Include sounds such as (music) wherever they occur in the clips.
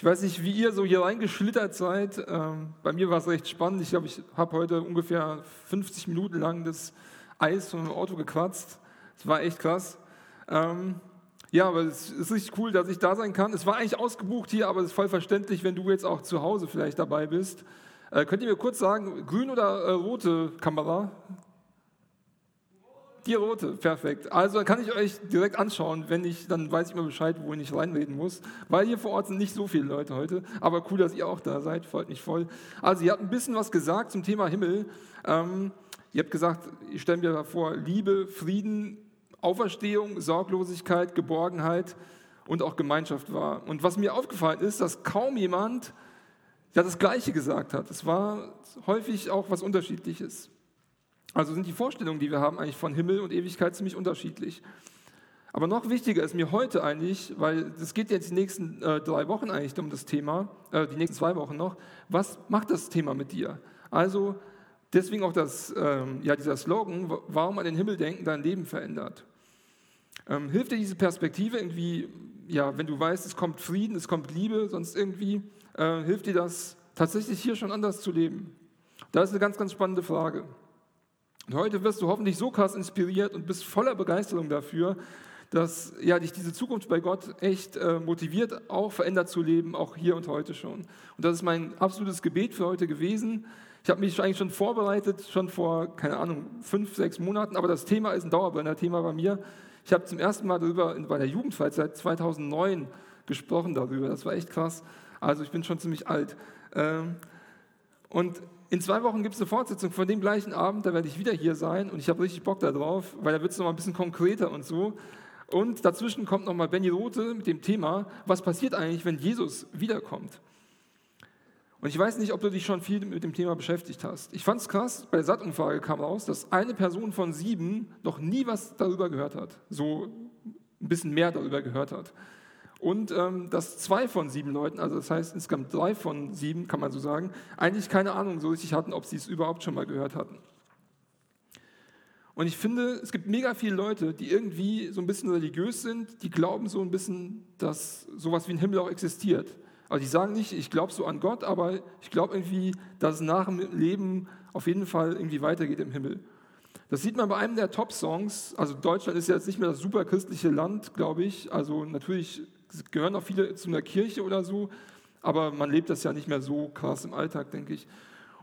Ich weiß nicht, wie ihr so hier reingeschlittert seid. Ähm, bei mir war es recht spannend. Ich glaube, ich habe heute ungefähr 50 Minuten lang das Eis vom Auto gekratzt. Es war echt krass. Ähm, ja, aber es ist richtig cool, dass ich da sein kann. Es war eigentlich ausgebucht hier, aber es ist voll verständlich, wenn du jetzt auch zu Hause vielleicht dabei bist. Äh, könnt ihr mir kurz sagen, grün oder äh, rote Kamera? Die rote, perfekt. Also dann kann ich euch direkt anschauen, wenn ich, dann weiß ich mal Bescheid, wohin ich reinreden muss. Weil hier vor Ort sind nicht so viele Leute heute. Aber cool, dass ihr auch da seid, freut mich voll. Also ihr habt ein bisschen was gesagt zum Thema Himmel. Ähm, ihr habt gesagt, ich stelle mir vor, Liebe, Frieden, Auferstehung, Sorglosigkeit, Geborgenheit und auch Gemeinschaft war. Und was mir aufgefallen ist, dass kaum jemand ja, das Gleiche gesagt hat. Es war häufig auch was Unterschiedliches. Also sind die Vorstellungen, die wir haben, eigentlich von Himmel und Ewigkeit ziemlich unterschiedlich. Aber noch wichtiger ist mir heute eigentlich, weil es geht jetzt die nächsten äh, drei Wochen eigentlich um das Thema, äh, die nächsten zwei Wochen noch, was macht das Thema mit dir? Also deswegen auch das, ähm, ja, dieser Slogan, warum an den Himmel denken, dein Leben verändert. Ähm, hilft dir diese Perspektive irgendwie, ja, wenn du weißt, es kommt Frieden, es kommt Liebe, sonst irgendwie, äh, hilft dir das tatsächlich hier schon anders zu leben? Das ist eine ganz, ganz spannende Frage. Und heute wirst du hoffentlich so krass inspiriert und bist voller Begeisterung dafür, dass ja, dich diese Zukunft bei Gott echt äh, motiviert, auch verändert zu leben, auch hier und heute schon. Und das ist mein absolutes Gebet für heute gewesen. Ich habe mich eigentlich schon vorbereitet, schon vor, keine Ahnung, fünf, sechs Monaten, aber das Thema ist ein Dauerbrenner-Thema bei mir. Ich habe zum ersten Mal darüber bei der Jugendfreizeit 2009 gesprochen darüber. Das war echt krass. Also ich bin schon ziemlich alt. Ähm, und in zwei Wochen gibt es eine Fortsetzung von dem gleichen Abend, da werde ich wieder hier sein und ich habe richtig Bock darauf, weil da wird es nochmal ein bisschen konkreter und so. Und dazwischen kommt nochmal Benny Rote mit dem Thema, was passiert eigentlich, wenn Jesus wiederkommt? Und ich weiß nicht, ob du dich schon viel mit dem Thema beschäftigt hast. Ich fand es krass, bei der Satt-Umfrage kam raus, dass eine Person von sieben noch nie was darüber gehört hat. So ein bisschen mehr darüber gehört hat. Und ähm, dass zwei von sieben Leuten, also das heißt insgesamt drei von sieben, kann man so sagen, eigentlich keine Ahnung so richtig hatten, ob sie es überhaupt schon mal gehört hatten. Und ich finde, es gibt mega viele Leute, die irgendwie so ein bisschen religiös sind, die glauben so ein bisschen, dass sowas wie ein Himmel auch existiert. Also die sagen nicht, ich glaube so an Gott, aber ich glaube irgendwie, dass es nach dem Leben auf jeden Fall irgendwie weitergeht im Himmel. Das sieht man bei einem der Top-Songs. Also Deutschland ist ja jetzt nicht mehr das super christliche Land, glaube ich. Also natürlich gehören auch viele zu einer Kirche oder so, aber man lebt das ja nicht mehr so krass im Alltag, denke ich.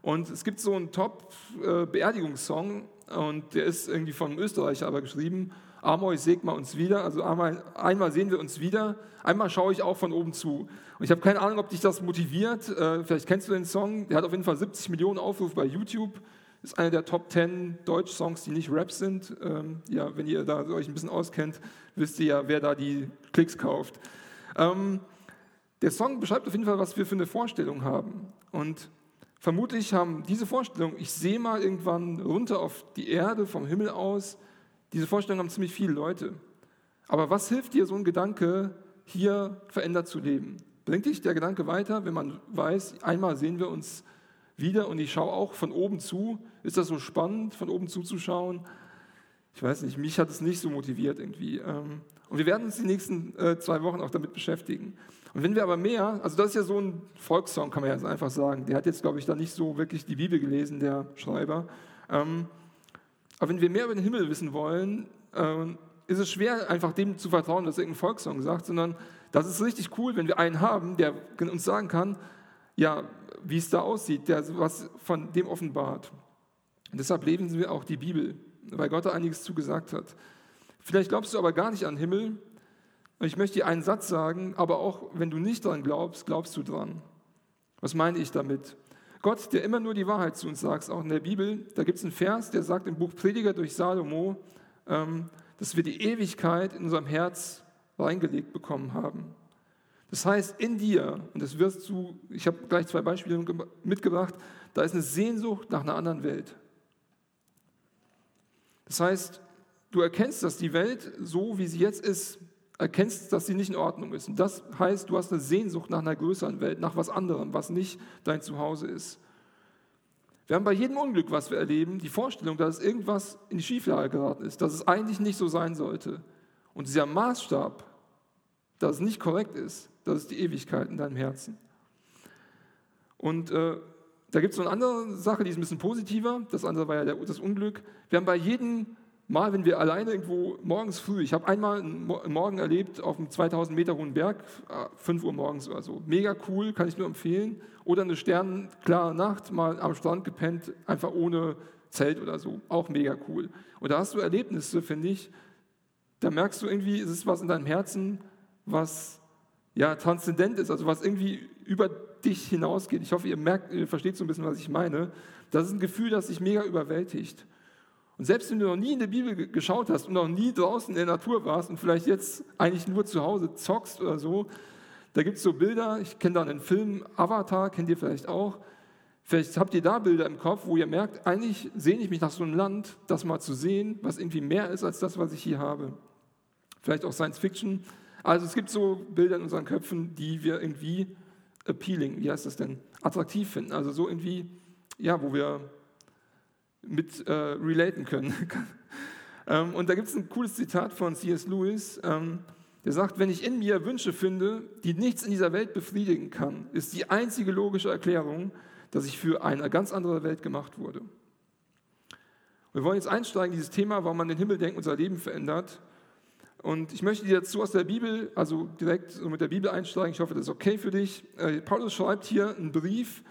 Und es gibt so einen Top-Beerdigungssong und der ist irgendwie von einem Österreicher aber geschrieben. Amoi segma uns wieder, also einmal, einmal sehen wir uns wieder, einmal schaue ich auch von oben zu. Und ich habe keine Ahnung, ob dich das motiviert. Äh, vielleicht kennst du den Song, der hat auf jeden Fall 70 Millionen Aufrufe bei YouTube. Ist einer der Top 10 Deutsch-Songs, die nicht Rap sind. Ähm, ja, wenn ihr da euch ein bisschen auskennt, wisst ihr ja, wer da die Klicks kauft. Ähm, der Song beschreibt auf jeden Fall, was wir für eine Vorstellung haben. Und vermutlich haben diese Vorstellung, ich sehe mal irgendwann runter auf die Erde vom Himmel aus, diese Vorstellung haben ziemlich viele Leute. Aber was hilft dir so ein Gedanke, hier verändert zu leben? Bringt dich der Gedanke weiter, wenn man weiß, einmal sehen wir uns wieder und ich schaue auch von oben zu? Ist das so spannend, von oben zuzuschauen? Ich weiß nicht, mich hat es nicht so motiviert irgendwie. Ähm, und wir werden uns die nächsten äh, zwei Wochen auch damit beschäftigen. Und wenn wir aber mehr, also das ist ja so ein Volkssong, kann man ja einfach sagen. Der hat jetzt, glaube ich, da nicht so wirklich die Bibel gelesen, der Schreiber. Ähm, aber wenn wir mehr über den Himmel wissen wollen, äh, ist es schwer, einfach dem zu vertrauen, was irgendein Volkssong sagt, sondern das ist richtig cool, wenn wir einen haben, der uns sagen kann, ja, wie es da aussieht, der was von dem offenbart. Und deshalb lesen wir auch die Bibel, weil Gott da einiges zugesagt hat. Vielleicht glaubst du aber gar nicht an Himmel. Und ich möchte dir einen Satz sagen, aber auch wenn du nicht dran glaubst, glaubst du dran. Was meine ich damit? Gott, der immer nur die Wahrheit zu uns sagt, auch in der Bibel, da gibt es einen Vers, der sagt im Buch Prediger durch Salomo, ähm, dass wir die Ewigkeit in unserem Herz reingelegt bekommen haben. Das heißt, in dir, und das wirst du, ich habe gleich zwei Beispiele mitgebracht, da ist eine Sehnsucht nach einer anderen Welt. Das heißt, du erkennst, dass die Welt so, wie sie jetzt ist, erkennst, dass sie nicht in Ordnung ist. Und das heißt, du hast eine Sehnsucht nach einer größeren Welt, nach was anderem, was nicht dein Zuhause ist. Wir haben bei jedem Unglück, was wir erleben, die Vorstellung, dass irgendwas in die Schieflage geraten ist, dass es eigentlich nicht so sein sollte. Und dieser Maßstab dass es nicht korrekt ist. Das ist die Ewigkeit in deinem Herzen. Und äh, da gibt es noch eine andere Sache, die ist ein bisschen positiver. Das andere war ja der, das Unglück. Wir haben bei jedem Mal, wenn wir alleine irgendwo morgens früh, ich habe einmal einen Morgen erlebt auf einem 2000 Meter hohen Berg, 5 äh, Uhr morgens oder so. Mega cool, kann ich nur empfehlen. Oder eine sternenklare Nacht, mal am Strand gepennt, einfach ohne Zelt oder so. Auch mega cool. Und da hast du Erlebnisse, finde ich. Da merkst du irgendwie, es ist was in deinem Herzen, was ja transzendent ist, also was irgendwie über dich hinausgeht. Ich hoffe, ihr merkt, ihr versteht so ein bisschen, was ich meine. Das ist ein Gefühl, das dich mega überwältigt. Und selbst wenn du noch nie in der Bibel geschaut hast und noch nie draußen in der Natur warst und vielleicht jetzt eigentlich nur zu Hause zockst oder so, da gibt es so Bilder, ich kenne da einen Film, Avatar, kennt ihr vielleicht auch. Vielleicht habt ihr da Bilder im Kopf, wo ihr merkt, eigentlich sehne ich mich nach so einem Land, das mal zu sehen, was irgendwie mehr ist als das, was ich hier habe. Vielleicht auch Science Fiction. Also es gibt so Bilder in unseren Köpfen, die wir irgendwie appealing, wie heißt das denn, attraktiv finden. Also so irgendwie, ja, wo wir mit äh, relaten können. (laughs) ähm, und da gibt es ein cooles Zitat von C.S. Lewis, ähm, der sagt, wenn ich in mir Wünsche finde, die nichts in dieser Welt befriedigen kann, ist die einzige logische Erklärung, dass ich für eine ganz andere Welt gemacht wurde. Wir wollen jetzt einsteigen in dieses Thema, warum man den Himmel denkt, unser Leben verändert. Und ich möchte dir dazu aus der Bibel, also direkt so mit der Bibel einsteigen. Ich hoffe, das ist okay für dich. Äh, Paulus schreibt hier einen Brief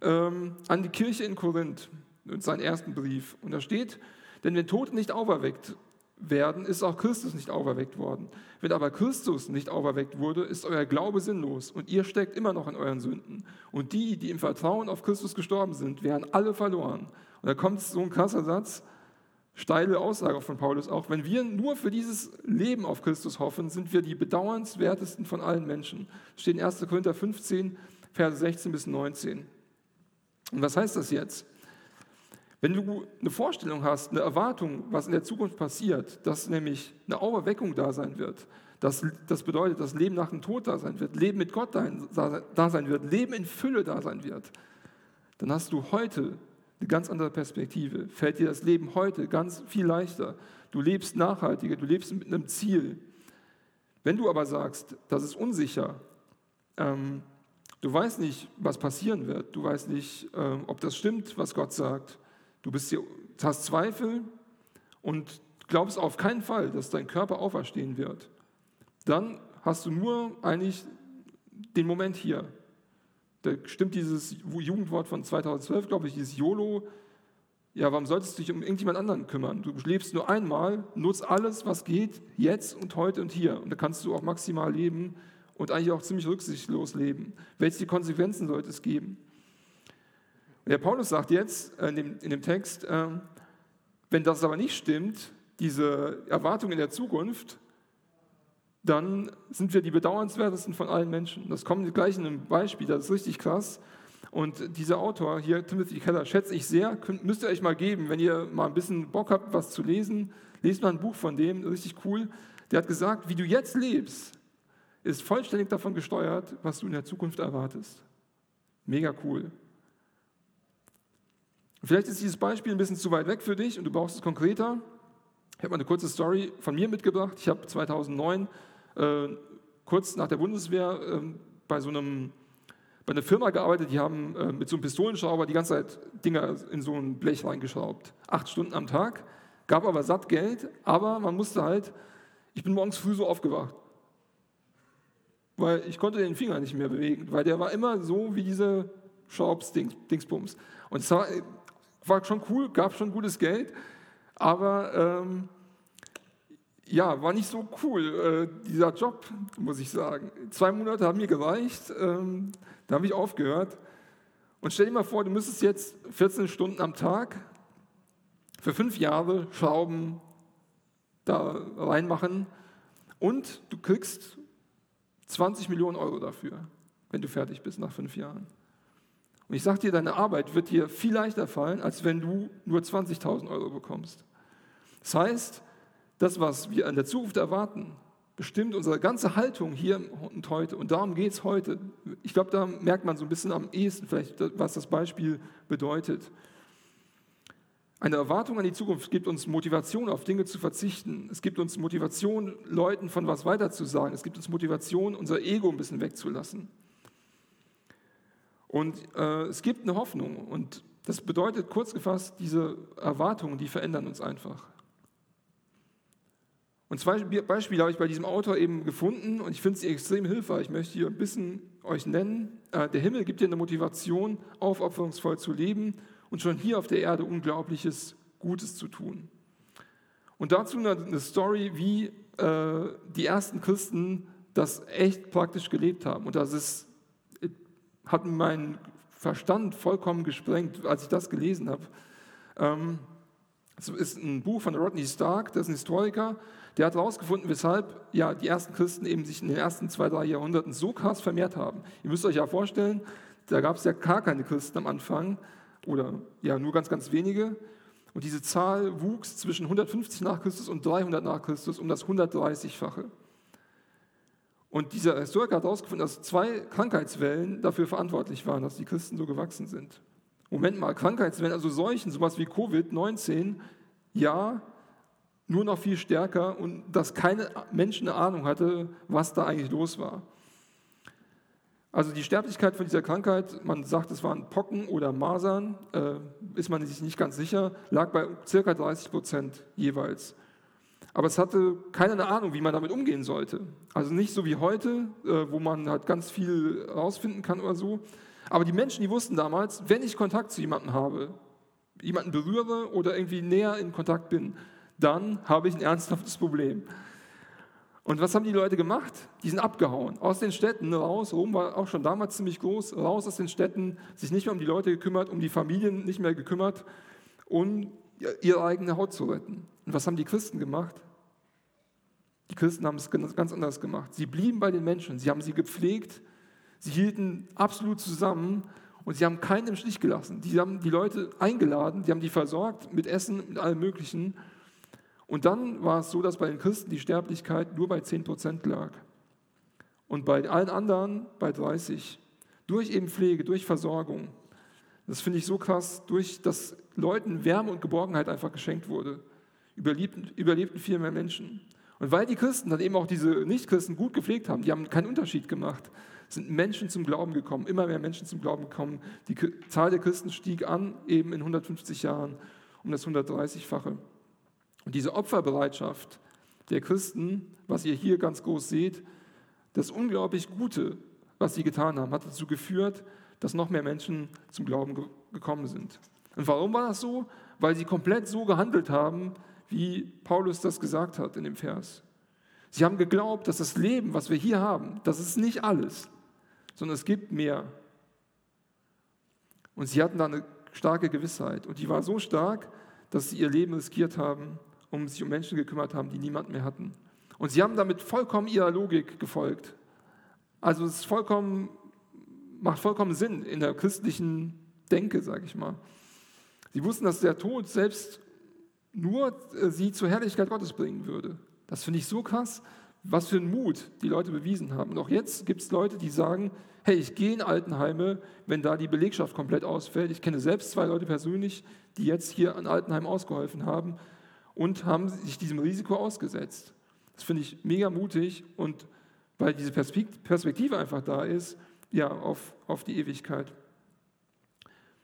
ähm, an die Kirche in Korinth seinen ersten Brief. Und da steht, denn wenn Tote nicht auferweckt werden, ist auch Christus nicht auferweckt worden. Wenn aber Christus nicht auferweckt wurde, ist euer Glaube sinnlos und ihr steckt immer noch in euren Sünden. Und die, die im Vertrauen auf Christus gestorben sind, werden alle verloren. Und da kommt so ein krasser Satz, steile Aussage von Paulus auch. Wenn wir nur für dieses Leben auf Christus hoffen, sind wir die bedauernswertesten von allen Menschen. Steht in 1. Korinther 15, Verse 16 bis 19. Und was heißt das jetzt? Wenn du eine Vorstellung hast, eine Erwartung, was in der Zukunft passiert, dass nämlich eine Auferweckung da sein wird, dass, das bedeutet, dass Leben nach dem Tod da sein wird, Leben mit Gott da sein wird, Leben in Fülle da sein wird, dann hast du heute eine ganz andere Perspektive. Fällt dir das Leben heute ganz viel leichter. Du lebst nachhaltiger, du lebst mit einem Ziel. Wenn du aber sagst, das ist unsicher, ähm, du weißt nicht, was passieren wird, du weißt nicht, ähm, ob das stimmt, was Gott sagt, Du bist hier, hast Zweifel und glaubst auf keinen Fall, dass dein Körper auferstehen wird. Dann hast du nur eigentlich den Moment hier. Da stimmt dieses Jugendwort von 2012, glaube ich, dieses YOLO. Ja, warum solltest du dich um irgendjemand anderen kümmern? Du lebst nur einmal, nutzt alles, was geht, jetzt und heute und hier. Und da kannst du auch maximal leben und eigentlich auch ziemlich rücksichtslos leben. Welche Konsequenzen sollte es geben? Der Paulus sagt jetzt äh, in dem, in dem Text, ähm, wenn das aber nicht stimmt, diese Erwartung in der Zukunft, dann sind wir die bedauernswertesten von allen Menschen. Das kommt gleich in einem Beispiel, das ist richtig krass. Und dieser Autor hier, Timothy Keller, schätze ich sehr, könnt, müsst ihr euch mal geben, wenn ihr mal ein bisschen Bock habt, was zu lesen, lest mal ein Buch von dem, richtig cool. Der hat gesagt, wie du jetzt lebst, ist vollständig davon gesteuert, was du in der Zukunft erwartest. Mega cool. Vielleicht ist dieses Beispiel ein bisschen zu weit weg für dich und du brauchst es konkreter. Ich habe mal eine kurze Story von mir mitgebracht. Ich habe 2009, äh, kurz nach der Bundeswehr, äh, bei so einem bei einer Firma gearbeitet, die haben äh, mit so einem Pistolenschrauber die ganze Zeit Dinger in so ein Blech reingeschraubt. Acht Stunden am Tag, gab aber satt Geld, aber man musste halt, ich bin morgens früh so aufgewacht, weil ich konnte den Finger nicht mehr bewegen, weil der war immer so wie diese Schraubsdingsbums. Und es war, war schon cool, gab schon gutes Geld, aber ähm, ja, war nicht so cool, äh, dieser Job, muss ich sagen. Zwei Monate haben mir gereicht, ähm, da habe ich aufgehört. Und stell dir mal vor, du müsstest jetzt 14 Stunden am Tag für fünf Jahre Schrauben da reinmachen und du kriegst 20 Millionen Euro dafür, wenn du fertig bist nach fünf Jahren. Und ich sage dir, deine Arbeit wird dir viel leichter fallen, als wenn du nur 20.000 Euro bekommst. Das heißt, das, was wir an der Zukunft erwarten, bestimmt unsere ganze Haltung hier und heute. Und darum geht es heute. Ich glaube, da merkt man so ein bisschen am ehesten vielleicht, was das Beispiel bedeutet. Eine Erwartung an die Zukunft gibt uns Motivation, auf Dinge zu verzichten. Es gibt uns Motivation, Leuten von was weiterzusagen. Es gibt uns Motivation, unser Ego ein bisschen wegzulassen. Und äh, es gibt eine Hoffnung. Und das bedeutet kurz gefasst, diese Erwartungen, die verändern uns einfach. Und zwei Beispiele habe ich bei diesem Autor eben gefunden und ich finde sie extrem hilfreich. Ich möchte hier ein bisschen euch nennen. Äh, der Himmel gibt dir eine Motivation, aufopferungsvoll zu leben und schon hier auf der Erde Unglaubliches Gutes zu tun. Und dazu eine Story, wie äh, die ersten Christen das echt praktisch gelebt haben. Und das ist, hat meinen Verstand vollkommen gesprengt, als ich das gelesen habe. Ähm, es ist ein Buch von Rodney Stark, das ist ein Historiker, der hat herausgefunden, weshalb ja, die ersten Christen eben sich in den ersten zwei, drei Jahrhunderten so krass vermehrt haben. Ihr müsst euch ja vorstellen, da gab es ja gar keine Christen am Anfang oder ja nur ganz, ganz wenige. Und diese Zahl wuchs zwischen 150 nach Christus und 300 nach Christus um das 130-fache. Und dieser Historiker hat herausgefunden, dass zwei Krankheitswellen dafür verantwortlich waren, dass die Christen so gewachsen sind. Moment mal, Krankheitswellen, also Seuchen, sowas wie Covid-19, ja, nur noch viel stärker und dass keine Menschen eine Ahnung hatte, was da eigentlich los war. Also die Sterblichkeit von dieser Krankheit, man sagt, es waren Pocken oder Masern, äh, ist man sich nicht ganz sicher, lag bei ca. 30 Prozent jeweils. Aber es hatte keiner eine Ahnung, wie man damit umgehen sollte. Also nicht so wie heute, äh, wo man halt ganz viel herausfinden kann oder so. Aber die Menschen, die wussten damals, wenn ich Kontakt zu jemandem habe, jemanden berühre oder irgendwie näher in Kontakt bin, dann habe ich ein ernsthaftes Problem. Und was haben die Leute gemacht? Die sind abgehauen, aus den Städten raus. Rom war auch schon damals ziemlich groß, raus aus den Städten, sich nicht mehr um die Leute gekümmert, um die Familien nicht mehr gekümmert, um ihre eigene Haut zu retten. Und was haben die Christen gemacht? Die Christen haben es ganz anders gemacht. Sie blieben bei den Menschen, sie haben sie gepflegt, sie hielten absolut zusammen und sie haben keinen im Stich gelassen. Die haben die Leute eingeladen, die haben die versorgt mit Essen, mit allem Möglichen. Und dann war es so, dass bei den Christen die Sterblichkeit nur bei 10% lag. Und bei allen anderen bei 30. Durch eben Pflege, durch Versorgung. Das finde ich so krass, durch das Leuten Wärme und Geborgenheit einfach geschenkt wurde. Überlebten, überlebten viel mehr Menschen. Und weil die Christen dann eben auch diese Nichtchristen gut gepflegt haben, die haben keinen Unterschied gemacht, sind Menschen zum Glauben gekommen, immer mehr Menschen zum Glauben gekommen. Die Zahl der Christen stieg an, eben in 150 Jahren, um das 130-fache. Und diese Opferbereitschaft der Christen, was ihr hier ganz groß seht, das unglaublich Gute, was sie getan haben, hat dazu geführt, dass noch mehr Menschen zum Glauben ge gekommen sind. Und warum war das so? Weil sie komplett so gehandelt haben, wie Paulus das gesagt hat in dem Vers. Sie haben geglaubt, dass das Leben, was wir hier haben, das ist nicht alles, sondern es gibt mehr. Und sie hatten da eine starke Gewissheit. Und die war so stark, dass sie ihr Leben riskiert haben um sich um Menschen gekümmert haben, die niemand mehr hatten. Und sie haben damit vollkommen ihrer Logik gefolgt. Also es vollkommen, macht vollkommen Sinn in der christlichen Denke, sage ich mal. Sie wussten, dass der Tod selbst nur äh, sie zur Herrlichkeit Gottes bringen würde. Das finde ich so krass, was für ein Mut die Leute bewiesen haben. Und auch jetzt gibt es Leute, die sagen, hey, ich gehe in Altenheime, wenn da die Belegschaft komplett ausfällt. Ich kenne selbst zwei Leute persönlich, die jetzt hier an Altenheim ausgeholfen haben und haben sich diesem Risiko ausgesetzt. Das finde ich mega mutig und weil diese Perspektive einfach da ist, ja, auf, auf die Ewigkeit.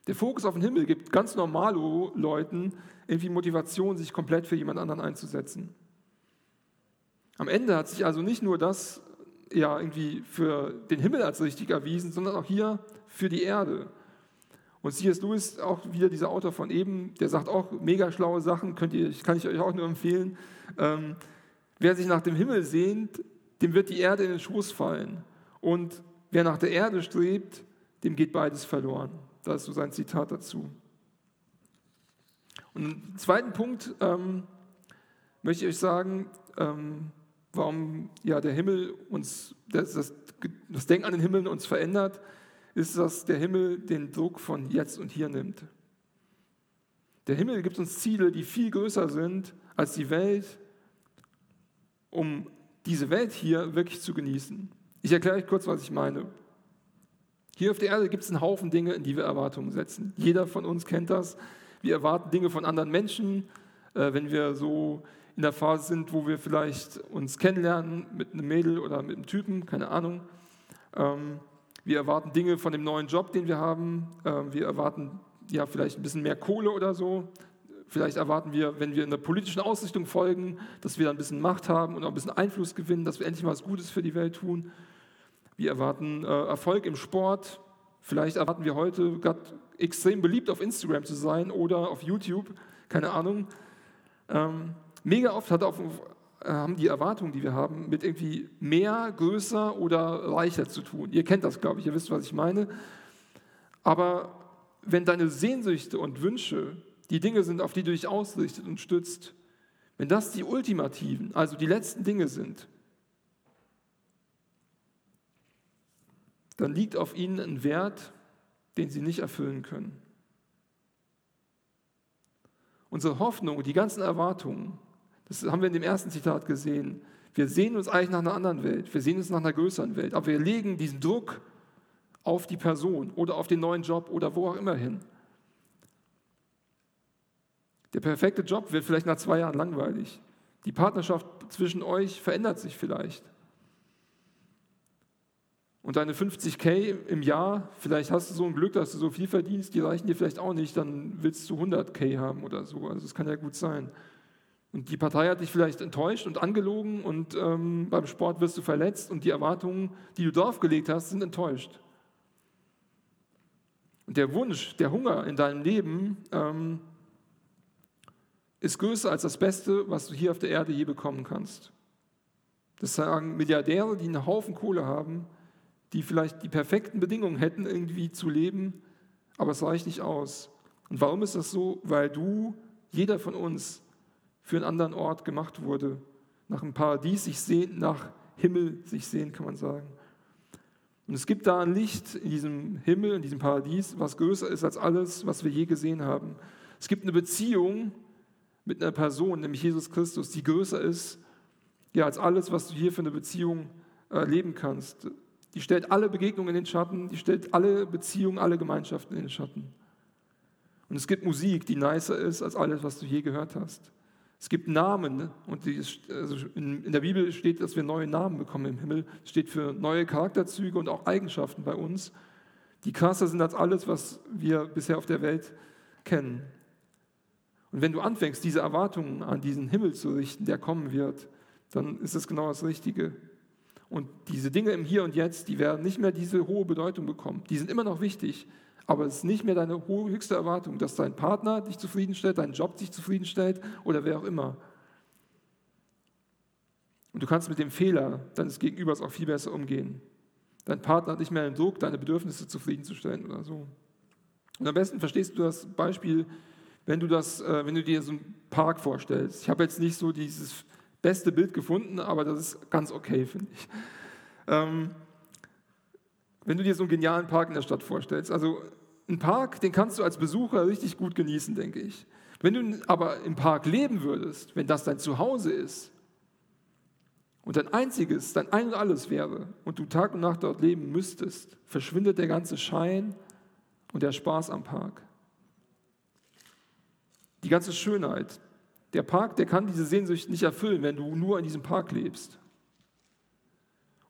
Der Fokus auf den Himmel gibt ganz normalo Leuten irgendwie Motivation, sich komplett für jemand anderen einzusetzen. Am Ende hat sich also nicht nur das ja irgendwie für den Himmel als richtig erwiesen, sondern auch hier für die Erde. Und C.S. Lewis, auch wieder dieser Autor von eben, der sagt auch mega schlaue Sachen, könnt ihr, kann ich euch auch nur empfehlen. Ähm, wer sich nach dem Himmel sehnt, dem wird die Erde in den Schoß fallen. Und wer nach der Erde strebt, dem geht beides verloren. Das ist so sein Zitat dazu. Und einen zweiten Punkt ähm, möchte ich euch sagen, ähm, warum ja, der Himmel uns, das, das, das Denken an den Himmel uns verändert ist, dass der Himmel den Druck von jetzt und hier nimmt. Der Himmel gibt uns Ziele, die viel größer sind als die Welt, um diese Welt hier wirklich zu genießen. Ich erkläre euch kurz, was ich meine. Hier auf der Erde gibt es einen Haufen Dinge, in die wir Erwartungen setzen. Jeder von uns kennt das. Wir erwarten Dinge von anderen Menschen, äh, wenn wir so in der Phase sind, wo wir vielleicht uns kennenlernen mit einem Mädel oder mit einem Typen, keine Ahnung. Ähm, wir erwarten Dinge von dem neuen Job, den wir haben. Ähm, wir erwarten ja vielleicht ein bisschen mehr Kohle oder so. Vielleicht erwarten wir, wenn wir in der politischen Ausrichtung folgen, dass wir dann ein bisschen Macht haben und auch ein bisschen Einfluss gewinnen, dass wir endlich mal was Gutes für die Welt tun. Wir erwarten äh, Erfolg im Sport. Vielleicht erwarten wir heute gerade extrem beliebt auf Instagram zu sein oder auf YouTube, keine Ahnung. Ähm, mega oft hat auf, haben die Erwartungen, die wir haben, mit irgendwie mehr, größer oder reicher zu tun. Ihr kennt das, glaube ich, ihr wisst, was ich meine. Aber wenn deine Sehnsüchte und Wünsche die Dinge sind, auf die du dich ausrichtet und stützt, wenn das die ultimativen, also die letzten Dinge sind, dann liegt auf ihnen ein Wert, den sie nicht erfüllen können. Unsere Hoffnung, die ganzen Erwartungen, das haben wir in dem ersten Zitat gesehen. Wir sehen uns eigentlich nach einer anderen Welt, wir sehen uns nach einer größeren Welt, aber wir legen diesen Druck auf die Person oder auf den neuen Job oder wo auch immer hin. Der perfekte Job wird vielleicht nach zwei Jahren langweilig. Die Partnerschaft zwischen euch verändert sich vielleicht. Und deine 50k im Jahr, vielleicht hast du so ein Glück, dass du so viel verdienst, die reichen dir vielleicht auch nicht, dann willst du 100k haben oder so. Also das kann ja gut sein. Und die Partei hat dich vielleicht enttäuscht und angelogen und ähm, beim Sport wirst du verletzt und die Erwartungen, die du drauf gelegt hast, sind enttäuscht. Und der Wunsch, der Hunger in deinem Leben ähm, ist größer als das Beste, was du hier auf der Erde je bekommen kannst. Das sagen Milliardäre, die einen Haufen Kohle haben, die vielleicht die perfekten Bedingungen hätten, irgendwie zu leben, aber es reicht nicht aus. Und warum ist das so? Weil du, jeder von uns, für einen anderen Ort gemacht wurde, nach einem Paradies sich sehnt, nach Himmel sich sehnt, kann man sagen. Und es gibt da ein Licht in diesem Himmel, in diesem Paradies, was größer ist als alles, was wir je gesehen haben. Es gibt eine Beziehung mit einer Person, nämlich Jesus Christus, die größer ist ja, als alles, was du hier für eine Beziehung erleben kannst. Die stellt alle Begegnungen in den Schatten, die stellt alle Beziehungen, alle Gemeinschaften in den Schatten. Und es gibt Musik, die nicer ist als alles, was du je gehört hast. Es gibt Namen und die, also in, in, der Bibel steht, dass wir neue Namen bekommen im Himmel. Es steht für neue Charakterzüge und auch Eigenschaften bei uns, die krasser sind als alles, was wir bisher auf der Welt kennen. Und wenn du anfängst, diese Erwartungen an diesen Himmel zu richten, der kommen wird, dann ist es genau das Richtige. Und diese Dinge im Hier und Jetzt, die werden nicht mehr diese hohe Bedeutung bekommen. Die sind immer noch wichtig, aber es ist nicht mehr deine höchste Erwartung, dass dein Partner dich zufriedenstellt, dein Job dich zufriedenstellt oder wer auch immer. Und du kannst mit dem Fehler deines Gegenübers auch viel besser umgehen. Dein Partner hat nicht mehr den Druck, deine Bedürfnisse zufriedenzustellen oder so. Und am besten verstehst du das Beispiel, wenn du, das, äh, wenn du dir so einen Park vorstellst. Ich habe jetzt nicht so dieses beste Bild gefunden, aber das ist ganz okay, finde ich. Ähm, wenn du dir so einen genialen Park in der Stadt vorstellst, also ein Park, den kannst du als Besucher richtig gut genießen, denke ich. Wenn du aber im Park leben würdest, wenn das dein Zuhause ist und dein einziges, dein Ein und Alles wäre und du Tag und Nacht dort leben müsstest, verschwindet der ganze Schein und der Spaß am Park. Die ganze Schönheit. Der Park, der kann diese Sehnsucht nicht erfüllen, wenn du nur in diesem Park lebst.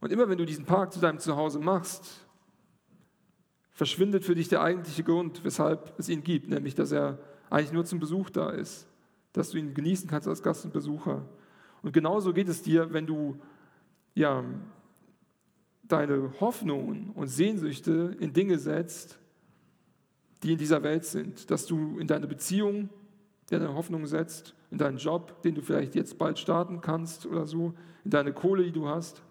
Und immer wenn du diesen Park zu deinem Zuhause machst, verschwindet für dich der eigentliche Grund, weshalb es ihn gibt, nämlich dass er eigentlich nur zum Besuch da ist, dass du ihn genießen kannst als Gast und Besucher. Und genauso geht es dir, wenn du ja, deine Hoffnungen und Sehnsüchte in Dinge setzt, die in dieser Welt sind, dass du in deine Beziehung deine Hoffnung setzt, in deinen Job, den du vielleicht jetzt bald starten kannst oder so, in deine Kohle, die du hast.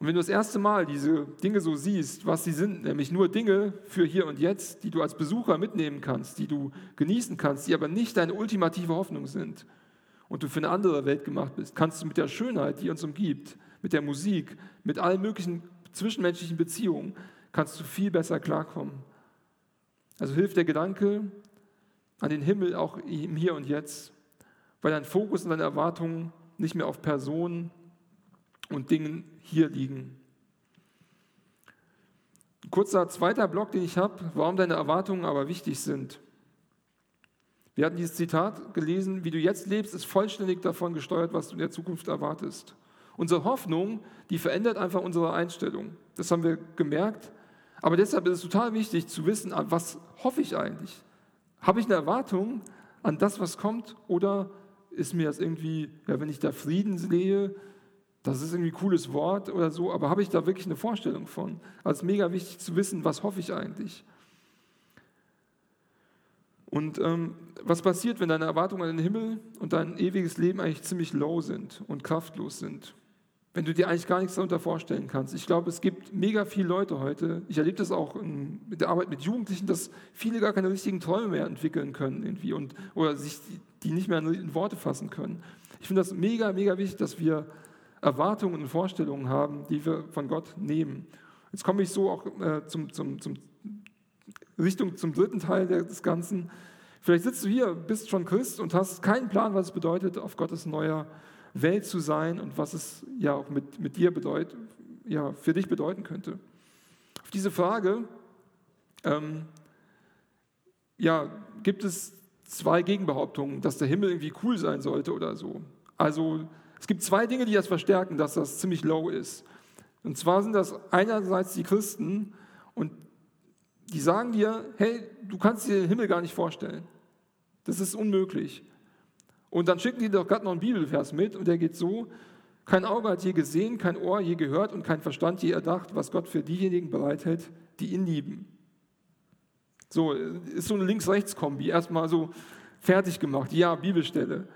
Und wenn du das erste Mal diese Dinge so siehst, was sie sind, nämlich nur Dinge für hier und jetzt, die du als Besucher mitnehmen kannst, die du genießen kannst, die aber nicht deine ultimative Hoffnung sind und du für eine andere Welt gemacht bist, kannst du mit der Schönheit, die uns umgibt, mit der Musik, mit allen möglichen zwischenmenschlichen Beziehungen, kannst du viel besser klarkommen. Also hilft der Gedanke an den Himmel auch im Hier und Jetzt, weil dein Fokus und deine Erwartungen nicht mehr auf Personen und Dingen hier liegen. Kurzer zweiter Block, den ich habe, warum deine Erwartungen aber wichtig sind. Wir hatten dieses Zitat gelesen, wie du jetzt lebst, ist vollständig davon gesteuert, was du in der Zukunft erwartest. Unsere Hoffnung, die verändert einfach unsere Einstellung. Das haben wir gemerkt. Aber deshalb ist es total wichtig zu wissen, was hoffe ich eigentlich? Habe ich eine Erwartung an das, was kommt? Oder ist mir das irgendwie, ja, wenn ich da Frieden sehe, das ist irgendwie ein cooles Wort oder so, aber habe ich da wirklich eine Vorstellung von? Also mega wichtig zu wissen, was hoffe ich eigentlich? Und ähm, was passiert, wenn deine Erwartungen an den Himmel und dein ewiges Leben eigentlich ziemlich low sind und kraftlos sind? Wenn du dir eigentlich gar nichts darunter vorstellen kannst. Ich glaube, es gibt mega viele Leute heute, ich erlebe das auch in, mit der Arbeit mit Jugendlichen, dass viele gar keine richtigen Träume mehr entwickeln können irgendwie und, oder sich die nicht mehr in Worte fassen können. Ich finde das mega, mega wichtig, dass wir Erwartungen und Vorstellungen haben, die wir von Gott nehmen. Jetzt komme ich so auch äh, zum, zum, zum Richtung zum dritten Teil des Ganzen. Vielleicht sitzt du hier, bist schon Christ und hast keinen Plan, was es bedeutet, auf Gottes neuer Welt zu sein und was es ja auch mit, mit dir bedeutet, ja, für dich bedeuten könnte. Auf diese Frage ähm, ja, gibt es zwei Gegenbehauptungen, dass der Himmel irgendwie cool sein sollte oder so. Also es gibt zwei Dinge, die das verstärken, dass das ziemlich low ist. Und zwar sind das einerseits die Christen und die sagen dir, hey, du kannst dir den Himmel gar nicht vorstellen. Das ist unmöglich. Und dann schicken die doch gerade noch einen Bibelvers mit und der geht so, kein Auge hat je gesehen, kein Ohr je gehört und kein Verstand je erdacht, was Gott für diejenigen bereithält, die ihn lieben. So, ist so eine Links-Rechts-Kombi, erstmal so fertig gemacht, ja, Bibelstelle.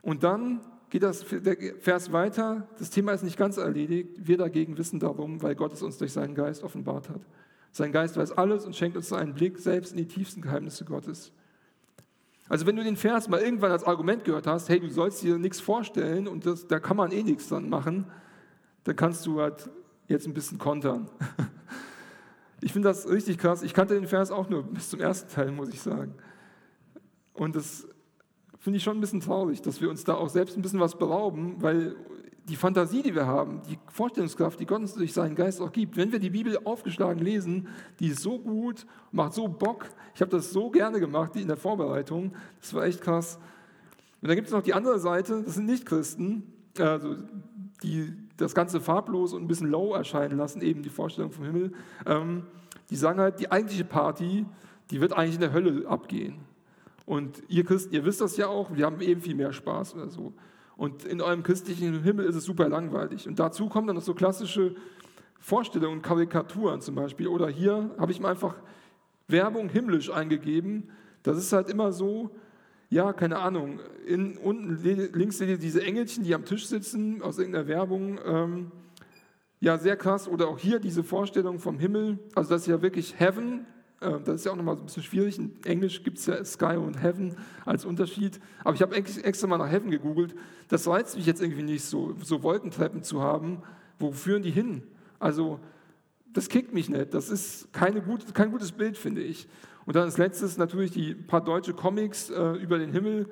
Und dann geht das der Vers weiter. Das Thema ist nicht ganz erledigt. Wir dagegen wissen darum, weil Gott es uns durch seinen Geist offenbart hat. Sein Geist weiß alles und schenkt uns einen Blick selbst in die tiefsten Geheimnisse Gottes. Also wenn du den Vers mal irgendwann als Argument gehört hast, hey, du sollst dir nichts vorstellen und das, da kann man eh nichts dran machen, dann kannst du halt jetzt ein bisschen kontern. (laughs) Ich finde das richtig krass. Ich kannte den Vers auch nur bis zum ersten Teil, muss ich sagen. Und das finde ich schon ein bisschen traurig, dass wir uns da auch selbst ein bisschen was berauben, weil die Fantasie, die wir haben, die Vorstellungskraft, die Gott uns durch seinen Geist auch gibt, wenn wir die Bibel aufgeschlagen lesen, die ist so gut, macht so Bock. Ich habe das so gerne gemacht in der Vorbereitung. Das war echt krass. Und dann gibt es noch die andere Seite, das sind Nichtchristen, also die das Ganze farblos und ein bisschen low erscheinen lassen, eben die Vorstellung vom Himmel. Ähm, die sagen halt, die eigentliche Party, die wird eigentlich in der Hölle abgehen. Und ihr Christen, ihr wisst das ja auch, wir haben eben viel mehr Spaß oder so. Und in eurem christlichen Himmel ist es super langweilig. Und dazu kommen dann noch so klassische Vorstellungen, Karikaturen zum Beispiel. Oder hier habe ich mir einfach Werbung himmlisch eingegeben. Das ist halt immer so, ja, keine Ahnung. In, unten links seht ihr diese Engelchen, die am Tisch sitzen, aus irgendeiner Werbung. Ähm, ja, sehr krass. Oder auch hier diese Vorstellung vom Himmel. Also das ist ja wirklich Heaven, das ist ja auch nochmal ein bisschen schwierig. In Englisch gibt es ja Sky und Heaven als Unterschied. Aber ich habe extra mal nach Heaven gegoogelt. Das reizt mich jetzt irgendwie nicht so, so Wolkentreppen zu haben. Wo führen die hin? Also, das kickt mich nicht. Das ist keine gut, kein gutes Bild, finde ich. Und dann als letztes natürlich die paar deutsche Comics äh, über den Himmel.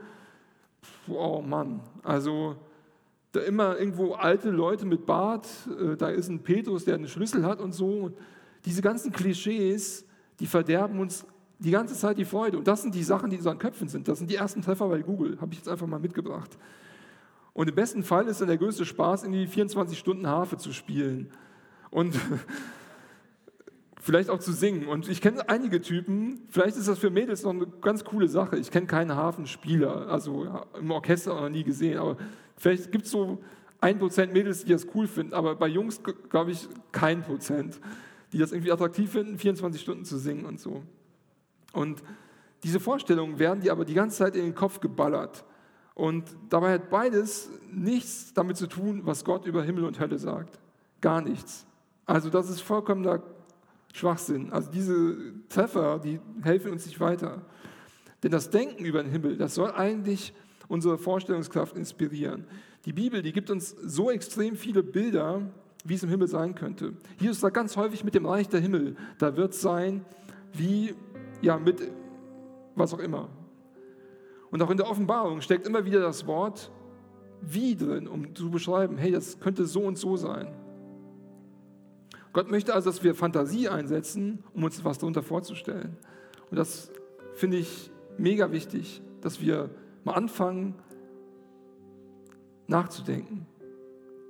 Oh Mann, also da immer irgendwo alte Leute mit Bart, äh, da ist ein Petrus, der einen Schlüssel hat und so. Und diese ganzen Klischees, die verderben uns die ganze Zeit die Freude. Und das sind die Sachen, die in unseren Köpfen sind. Das sind die ersten Treffer bei Google, habe ich jetzt einfach mal mitgebracht. Und im besten Fall ist dann der größte Spaß, in die 24 Stunden Harfe zu spielen. Und (laughs) vielleicht auch zu singen. Und ich kenne einige Typen, vielleicht ist das für Mädels noch eine ganz coole Sache. Ich kenne keinen Hafenspieler, also im Orchester noch nie gesehen, aber vielleicht gibt es so ein Prozent Mädels, die das cool finden, aber bei Jungs glaube ich kein Prozent die das irgendwie attraktiv finden, 24 Stunden zu singen und so. Und diese Vorstellungen werden dir aber die ganze Zeit in den Kopf geballert. Und dabei hat beides nichts damit zu tun, was Gott über Himmel und Hölle sagt. Gar nichts. Also das ist vollkommener Schwachsinn. Also diese Treffer, die helfen uns nicht weiter. Denn das Denken über den Himmel, das soll eigentlich unsere Vorstellungskraft inspirieren. Die Bibel, die gibt uns so extrem viele Bilder, wie es im Himmel sein könnte. Jesus sagt ganz häufig mit dem Reich der Himmel, da wird es sein wie, ja, mit was auch immer. Und auch in der Offenbarung steckt immer wieder das Wort wie drin, um zu beschreiben, hey, das könnte so und so sein. Gott möchte also, dass wir Fantasie einsetzen, um uns was darunter vorzustellen. Und das finde ich mega wichtig, dass wir mal anfangen, nachzudenken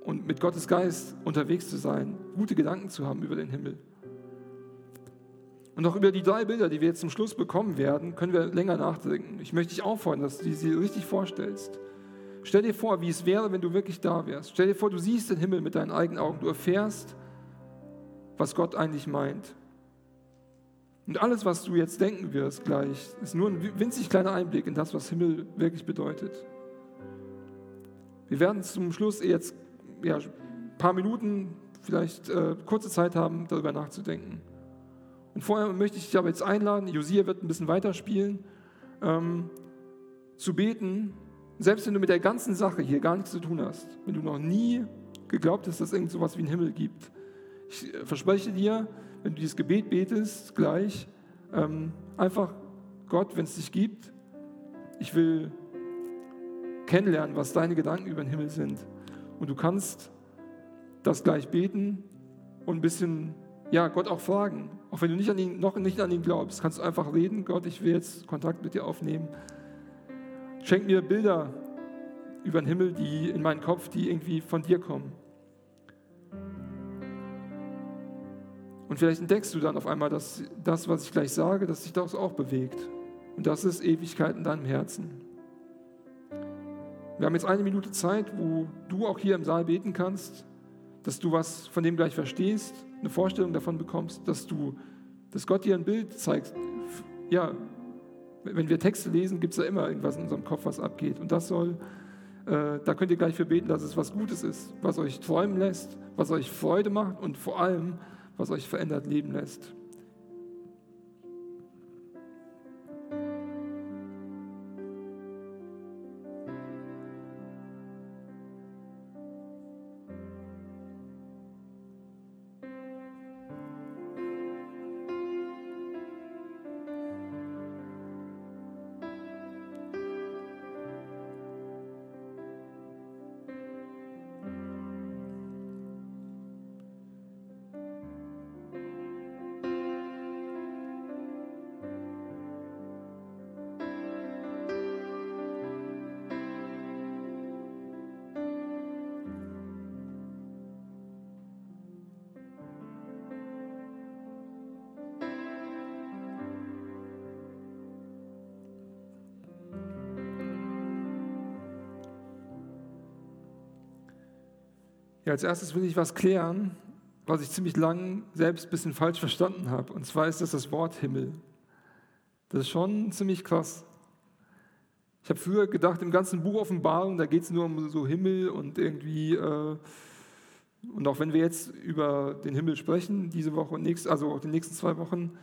und mit Gottes Geist unterwegs zu sein, gute Gedanken zu haben über den Himmel. Und auch über die drei Bilder, die wir jetzt zum Schluss bekommen werden, können wir länger nachdenken. Ich möchte dich auffordern, dass du sie richtig vorstellst. Stell dir vor, wie es wäre, wenn du wirklich da wärst. Stell dir vor, du siehst den Himmel mit deinen eigenen Augen. Du erfährst, was Gott eigentlich meint. Und alles, was du jetzt denken wirst gleich, ist nur ein winzig kleiner Einblick in das, was Himmel wirklich bedeutet. Wir werden zum Schluss jetzt ja, paar Minuten, vielleicht äh, kurze Zeit haben, darüber nachzudenken. Und vorher möchte ich dich aber jetzt einladen, Josia wird ein bisschen weiterspielen, ähm, zu beten, selbst wenn du mit der ganzen Sache hier gar nichts zu tun hast, wenn du noch nie geglaubt hast, dass es irgend so etwas wie einen Himmel gibt. Ich äh, verspreche dir, wenn du dieses Gebet betest, gleich, ähm, einfach Gott, wenn es dich gibt, ich will kennenlernen, was deine Gedanken über den Himmel sind. Und du kannst das gleich beten und ein bisschen ja, Gott auch fragen. Auch wenn du nicht an ihn, noch nicht an ihn glaubst, kannst du einfach reden, Gott, ich will jetzt Kontakt mit dir aufnehmen. Schenk mir Bilder über den Himmel, die in meinen Kopf, die irgendwie von dir kommen. Und vielleicht entdeckst du dann auf einmal, dass das, was ich gleich sage, dass sich das auch bewegt. Und das ist Ewigkeit in deinem Herzen. Wir haben jetzt eine Minute Zeit, wo du auch hier im Saal beten kannst, dass du was von dem gleich verstehst, eine Vorstellung davon bekommst, dass du, dass Gott dir ein Bild zeigt. Ja, wenn wir Texte lesen, gibt es da immer irgendwas in unserem Kopf, was abgeht. Und das soll, äh, da könnt ihr gleich für beten, dass es was Gutes ist, was euch träumen lässt, was euch Freude macht und vor allem, was euch verändert leben lässt. Ja, als erstes will ich was klären, was ich ziemlich lang selbst ein bisschen falsch verstanden habe. Und zwar ist das das Wort Himmel. Das ist schon ziemlich krass. Ich habe früher gedacht, im ganzen Buch Offenbarung, da geht es nur um so Himmel und irgendwie, äh, und auch wenn wir jetzt über den Himmel sprechen, diese Woche und nächst, also auch die nächsten zwei Wochen,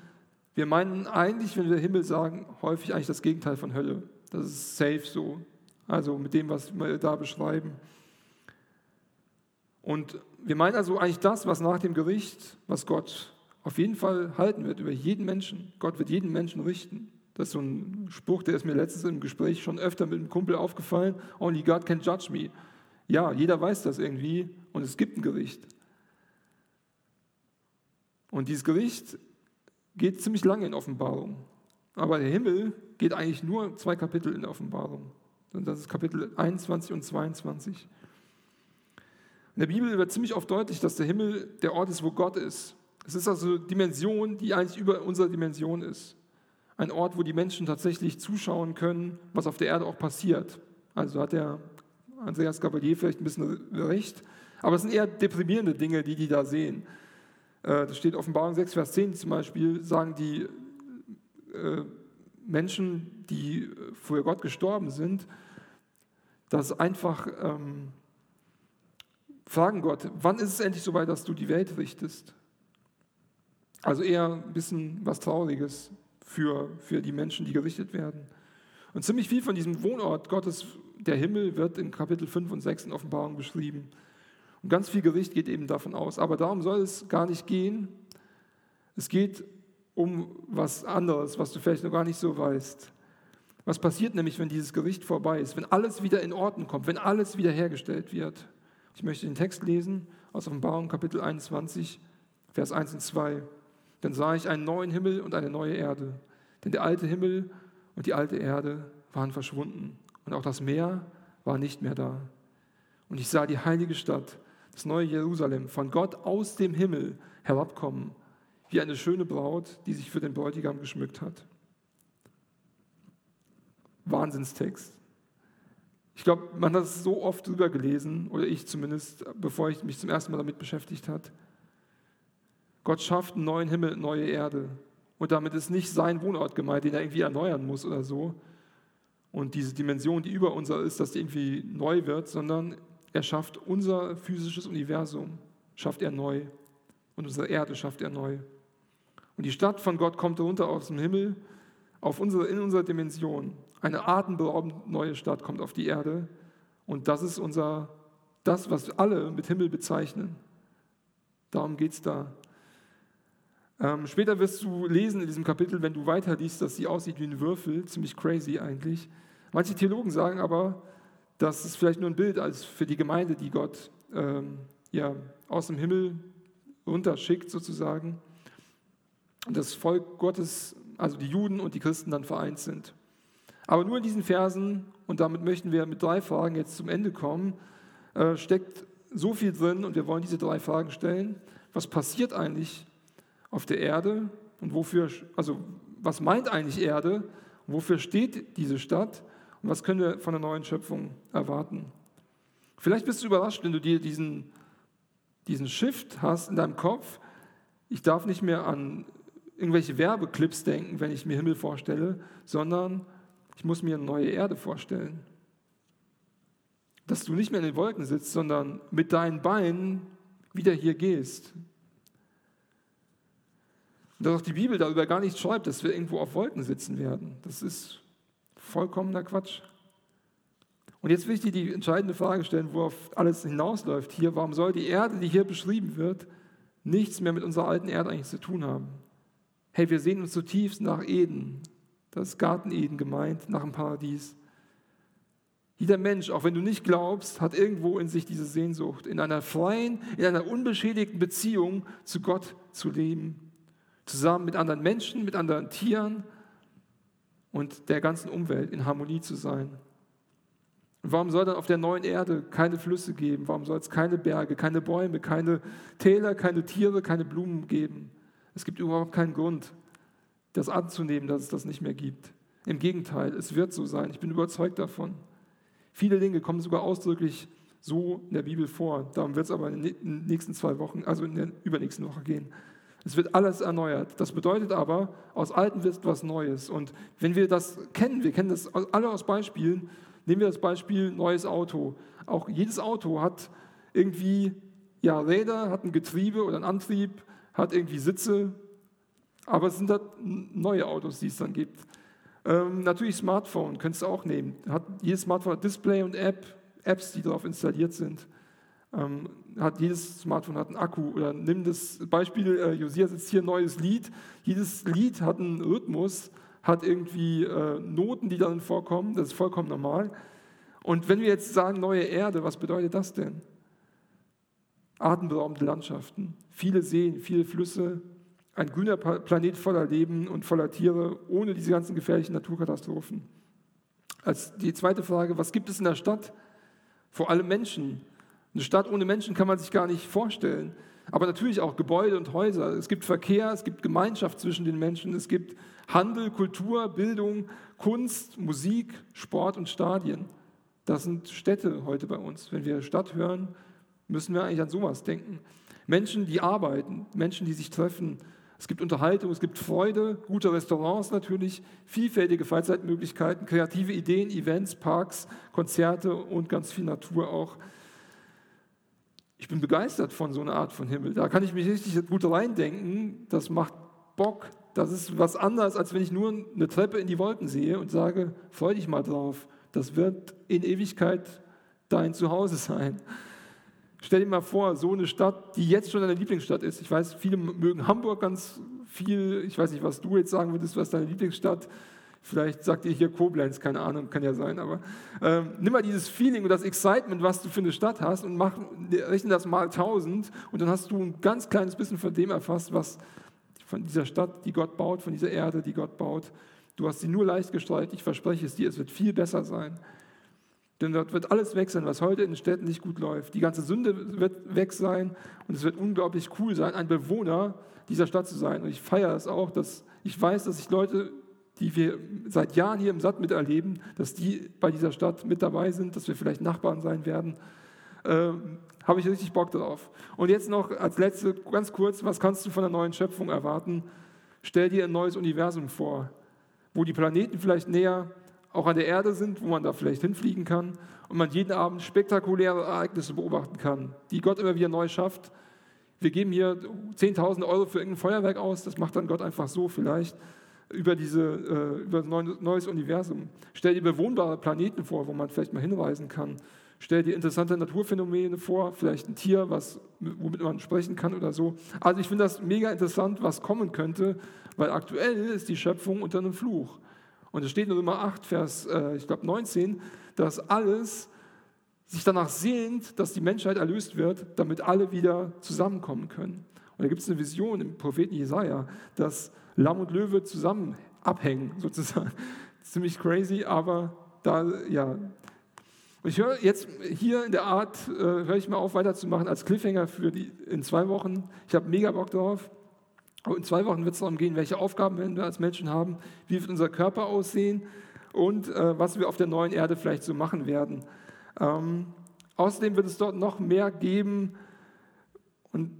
wir meinen eigentlich, wenn wir Himmel sagen, häufig eigentlich das Gegenteil von Hölle. Das ist safe so. Also mit dem, was wir da beschreiben. Und wir meinen also eigentlich das, was nach dem Gericht, was Gott auf jeden Fall halten wird über jeden Menschen. Gott wird jeden Menschen richten. Das ist so ein Spruch, der ist mir letztens im Gespräch schon öfter mit einem Kumpel aufgefallen. Only God can judge me. Ja, jeder weiß das irgendwie und es gibt ein Gericht. Und dieses Gericht geht ziemlich lange in Offenbarung. Aber der Himmel geht eigentlich nur zwei Kapitel in Offenbarung. Und das ist Kapitel 21 und 22. In der Bibel wird ziemlich oft deutlich, dass der Himmel der Ort ist, wo Gott ist. Es ist also eine Dimension, die eigentlich über unserer Dimension ist. Ein Ort, wo die Menschen tatsächlich zuschauen können, was auf der Erde auch passiert. Also hat der Andreas Gabalier vielleicht ein bisschen recht. Aber es sind eher deprimierende Dinge, die die da sehen. Äh, das steht Offenbarung 6, Vers 10 zum Beispiel, sagen die äh, Menschen, die vor Gott gestorben sind, dass einfach ähm, fragen Gott, wann ist es endlich so weit, dass du die Welt richtest? Also eher ein bisschen was Trauriges für, für die Menschen, die gerichtet werden. Und ziemlich viel von diesem Wohnort Gottes, der Himmel, wird in Kapitel 5 und 6 in Offenbarung beschrieben. Und ganz viel Gericht geht eben davon aus. Aber darum soll es gar nicht gehen. Es geht um was anderes, was du vielleicht noch gar nicht so weißt. Was passiert nämlich, wenn dieses Gericht vorbei ist, wenn alles wieder in Ordnung kommt, wenn alles wiederhergestellt wird? Ich möchte den Text lesen aus Offenbarung Kapitel 21, Vers 1 und 2. Dann sah ich einen neuen Himmel und eine neue Erde. Denn der alte Himmel und die alte Erde waren verschwunden. Und auch das Meer war nicht mehr da. Und ich sah die heilige Stadt, das neue Jerusalem, von Gott aus dem Himmel herabkommen, wie eine schöne Braut, die sich für den Bräutigam geschmückt hat. Wahnsinnstext. Ich glaube, man hat es so oft drüber gelesen, oder ich zumindest, bevor ich mich zum ersten Mal damit beschäftigt habe. Gott schafft einen neuen Himmel, eine neue Erde. Und damit ist nicht sein Wohnort gemeint, den er irgendwie erneuern muss oder so. Und diese Dimension, die über unser ist, dass die irgendwie neu wird, sondern er schafft unser physisches Universum, schafft er neu. Und unsere Erde schafft er neu. Und die Stadt von Gott kommt runter aus dem Himmel auf unsere, in unserer Dimension. Eine atemberaubend neue Stadt kommt auf die Erde. Und das ist unser, das, was alle mit Himmel bezeichnen. Darum geht es da. Ähm, später wirst du lesen in diesem Kapitel, wenn du weiter liest, dass sie aussieht wie ein Würfel, ziemlich crazy eigentlich. Manche Theologen sagen aber, das ist vielleicht nur ein Bild als für die Gemeinde, die Gott ähm, ja, aus dem Himmel runterschickt sozusagen. Und das Volk Gottes, also die Juden und die Christen dann vereint sind. Aber nur in diesen Versen, und damit möchten wir mit drei Fragen jetzt zum Ende kommen, äh, steckt so viel drin und wir wollen diese drei Fragen stellen. Was passiert eigentlich auf der Erde und wofür, also was meint eigentlich Erde? Wofür steht diese Stadt? Und was können wir von der neuen Schöpfung erwarten? Vielleicht bist du überrascht, wenn du dir diesen, diesen Shift hast in deinem Kopf. Ich darf nicht mehr an irgendwelche Werbeclips denken, wenn ich mir Himmel vorstelle, sondern ich muss mir eine neue Erde vorstellen. Dass du nicht mehr in den Wolken sitzt, sondern mit deinen Beinen wieder hier gehst. Und dass auch die Bibel darüber gar nicht schreibt, dass wir irgendwo auf Wolken sitzen werden. Das ist vollkommener Quatsch. Und jetzt will ich dir die entscheidende Frage stellen, worauf alles hinausläuft hier. Warum soll die Erde, die hier beschrieben wird, nichts mehr mit unserer alten Erde eigentlich zu tun haben? Hey, wir sehen uns zutiefst nach Eden. Das Garten Eden gemeint, nach dem Paradies. Jeder Mensch, auch wenn du nicht glaubst, hat irgendwo in sich diese Sehnsucht, in einer freien, in einer unbeschädigten Beziehung zu Gott zu leben. Zusammen mit anderen Menschen, mit anderen Tieren und der ganzen Umwelt in Harmonie zu sein. Und warum soll dann auf der neuen Erde keine Flüsse geben? Warum soll es keine Berge, keine Bäume, keine Täler, keine Tiere, keine Blumen geben? Es gibt überhaupt keinen Grund, das anzunehmen, dass es das nicht mehr gibt. Im Gegenteil, es wird so sein. Ich bin überzeugt davon. Viele Dinge kommen sogar ausdrücklich so in der Bibel vor. Darum wird es aber in den nächsten zwei Wochen, also in der übernächsten Woche gehen. Es wird alles erneuert. Das bedeutet aber, aus Alten wird was Neues. Und wenn wir das kennen, wir kennen das alle aus Beispielen, nehmen wir das Beispiel neues Auto. Auch jedes Auto hat irgendwie ja, Räder, hat ein Getriebe oder einen Antrieb, hat irgendwie Sitze, aber es sind halt neue Autos, die es dann gibt. Ähm, natürlich Smartphone, könntest du auch nehmen. Hat, jedes Smartphone hat Display und App, Apps, die darauf installiert sind. Ähm, hat jedes Smartphone hat einen Akku. Oder nimm das Beispiel, äh, Josia sitzt hier, ein neues Lied. Jedes Lied hat einen Rhythmus, hat irgendwie äh, Noten, die darin vorkommen. Das ist vollkommen normal. Und wenn wir jetzt sagen neue Erde, was bedeutet das denn? Atemberaubende Landschaften, viele Seen, viele Flüsse, ein grüner Planet voller Leben und voller Tiere, ohne diese ganzen gefährlichen Naturkatastrophen. Als die zweite Frage, was gibt es in der Stadt? Vor allem Menschen. Eine Stadt ohne Menschen kann man sich gar nicht vorstellen. Aber natürlich auch Gebäude und Häuser. Es gibt Verkehr, es gibt Gemeinschaft zwischen den Menschen, es gibt Handel, Kultur, Bildung, Kunst, Musik, Sport und Stadien. Das sind Städte heute bei uns. Wenn wir Stadt hören, müssen wir eigentlich an sowas denken. Menschen, die arbeiten, Menschen, die sich treffen. Es gibt Unterhaltung, es gibt Freude, gute Restaurants natürlich, vielfältige Freizeitmöglichkeiten, kreative Ideen, Events, Parks, Konzerte und ganz viel Natur auch ich bin begeistert von so einer Art von Himmel. Da kann ich mich richtig gut reindenken. Das macht Bock. Das ist was anderes, als wenn ich nur eine Treppe in die Wolken sehe und sage, freu dich mal drauf. Das wird in Ewigkeit dein Zuhause sein. Stell dir mal vor, so eine Stadt, die jetzt schon deine Lieblingsstadt ist. Ich weiß, viele mögen Hamburg ganz viel. Ich weiß nicht, was du jetzt sagen würdest, was deine Lieblingsstadt. Vielleicht sagt ihr hier Koblenz, keine Ahnung, kann ja sein, aber ähm, nimm mal dieses Feeling und das Excitement, was du für eine Stadt hast und mach, rechne das mal 1000 und dann hast du ein ganz kleines bisschen von dem erfasst, was von dieser Stadt, die Gott baut, von dieser Erde, die Gott baut. Du hast sie nur leicht gestaltet, ich verspreche es dir, es wird viel besser sein. Denn dort wird alles weg sein, was heute in den Städten nicht gut läuft. Die ganze Sünde wird weg sein und es wird unglaublich cool sein, ein Bewohner dieser Stadt zu sein. Und ich feiere es auch, dass ich weiß, dass ich Leute, die wir seit Jahren hier im Satt miterleben, dass die bei dieser Stadt mit dabei sind, dass wir vielleicht Nachbarn sein werden. Ähm, Habe ich richtig Bock drauf. Und jetzt noch als letzte, ganz kurz, was kannst du von der neuen Schöpfung erwarten? Stell dir ein neues Universum vor, wo die Planeten vielleicht näher auch an der Erde sind, wo man da vielleicht hinfliegen kann und man jeden Abend spektakuläre Ereignisse beobachten kann, die Gott immer wieder neu schafft. Wir geben hier 10.000 Euro für irgendein Feuerwerk aus, das macht dann Gott einfach so vielleicht über, diese, äh, über ein neues Universum. Stell dir bewohnbare Planeten vor, wo man vielleicht mal hinreisen kann. Stell dir interessante Naturphänomene vor, vielleicht ein Tier, was, womit man sprechen kann oder so. Also ich finde das mega interessant, was kommen könnte, weil aktuell ist die Schöpfung unter einem Fluch. Und es steht in Römer 8, Vers, äh, ich glaube 19, dass alles sich danach sehnt, dass die Menschheit erlöst wird, damit alle wieder zusammenkommen können. Und da gibt es eine Vision im Propheten Jesaja, dass Lamm und Löwe zusammen abhängen, (laughs) sozusagen. Ziemlich crazy, aber da, ja. Und ich höre jetzt hier in der Art, äh, höre ich mal auf, weiterzumachen als Cliffhanger für die in zwei Wochen. Ich habe mega Bock drauf. In zwei Wochen wird es darum gehen, welche Aufgaben wir als Menschen haben, wie wird unser Körper aussehen und äh, was wir auf der neuen Erde vielleicht so machen werden. Ähm, außerdem wird es dort noch mehr geben und,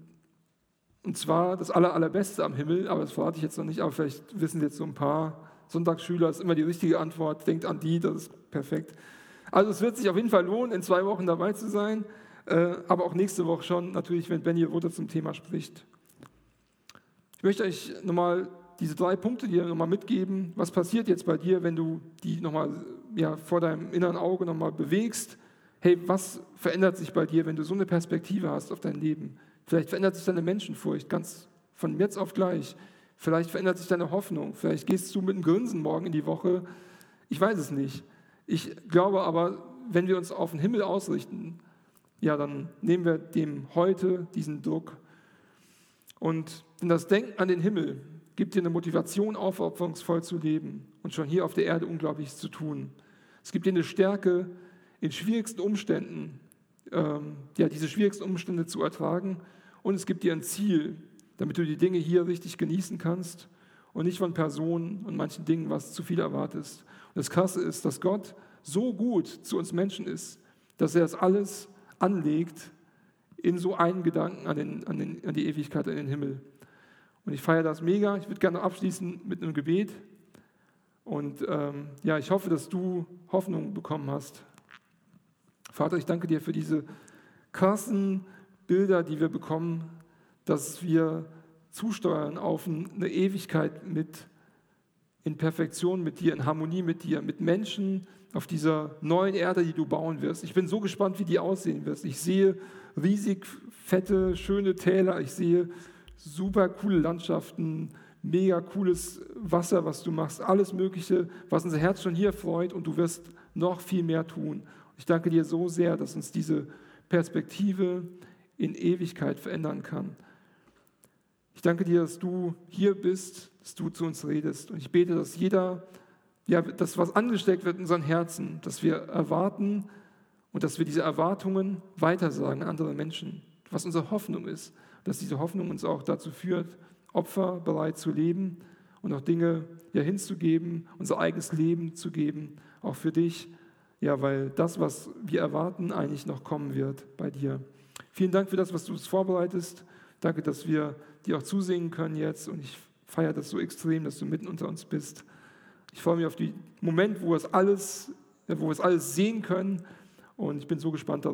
und zwar das Aller, Allerbeste am Himmel, aber das verrate ich jetzt noch nicht, aber vielleicht wissen jetzt so ein paar Sonntagsschüler, ist immer die richtige Antwort, denkt an die, das ist perfekt. Also es wird sich auf jeden Fall lohnen, in zwei Wochen dabei zu sein, äh, aber auch nächste Woche schon, natürlich, wenn Benny Wutter zum Thema spricht. Ich möchte euch nochmal diese drei Punkte dir nochmal mitgeben. Was passiert jetzt bei dir, wenn du die nochmal ja, vor deinem inneren Auge nochmal bewegst? Hey, was verändert sich bei dir, wenn du so eine Perspektive hast auf dein Leben? Vielleicht verändert sich deine Menschenfurcht ganz von jetzt auf gleich. Vielleicht verändert sich deine Hoffnung. Vielleicht gehst du mit einem Grinsen morgen in die Woche. Ich weiß es nicht. Ich glaube aber, wenn wir uns auf den Himmel ausrichten, ja, dann nehmen wir dem heute diesen Druck und das Denken an den Himmel gibt dir eine Motivation, aufopferungsvoll zu leben und schon hier auf der Erde Unglaubliches zu tun. Es gibt dir eine Stärke, in schwierigsten Umständen, ähm, ja, diese schwierigsten Umstände zu ertragen. Und es gibt dir ein Ziel, damit du die Dinge hier richtig genießen kannst und nicht von Personen und manchen Dingen was zu viel erwartest. Und das Krasse ist, dass Gott so gut zu uns Menschen ist, dass er das alles anlegt in so einen Gedanken an, den, an, den, an die Ewigkeit, in den Himmel. Und ich feiere das mega. Ich würde gerne abschließen mit einem Gebet. Und ähm, ja, ich hoffe, dass du Hoffnung bekommen hast. Vater, ich danke dir für diese krassen Bilder, die wir bekommen, dass wir zusteuern auf eine Ewigkeit mit in Perfektion mit dir, in Harmonie mit dir, mit Menschen auf dieser neuen Erde, die du bauen wirst. Ich bin so gespannt, wie die aussehen wird. Ich sehe riesig fette, schöne Täler. Ich sehe super coole Landschaften, mega cooles Wasser, was du machst, alles Mögliche, was unser Herz schon hier freut und du wirst noch viel mehr tun. Ich danke dir so sehr, dass uns diese Perspektive in Ewigkeit verändern kann. Ich danke dir, dass du hier bist, dass du zu uns redest. Und ich bete, dass jeder, ja, das was angesteckt wird in unseren Herzen, dass wir erwarten, und dass wir diese Erwartungen weitersagen an andere Menschen, was unsere Hoffnung ist, dass diese Hoffnung uns auch dazu führt, Opfer bereit zu leben und auch Dinge ja hinzugeben, unser eigenes Leben zu geben, auch für dich, ja, weil das, was wir erwarten, eigentlich noch kommen wird bei dir. Vielen Dank für das, was du uns vorbereitest. Danke, dass wir dir auch zusingen können jetzt und ich feiere das so extrem, dass du mitten unter uns bist. Ich freue mich auf den Moment, wo wir es alles, wo wir es alles sehen können und ich bin so gespannt darauf.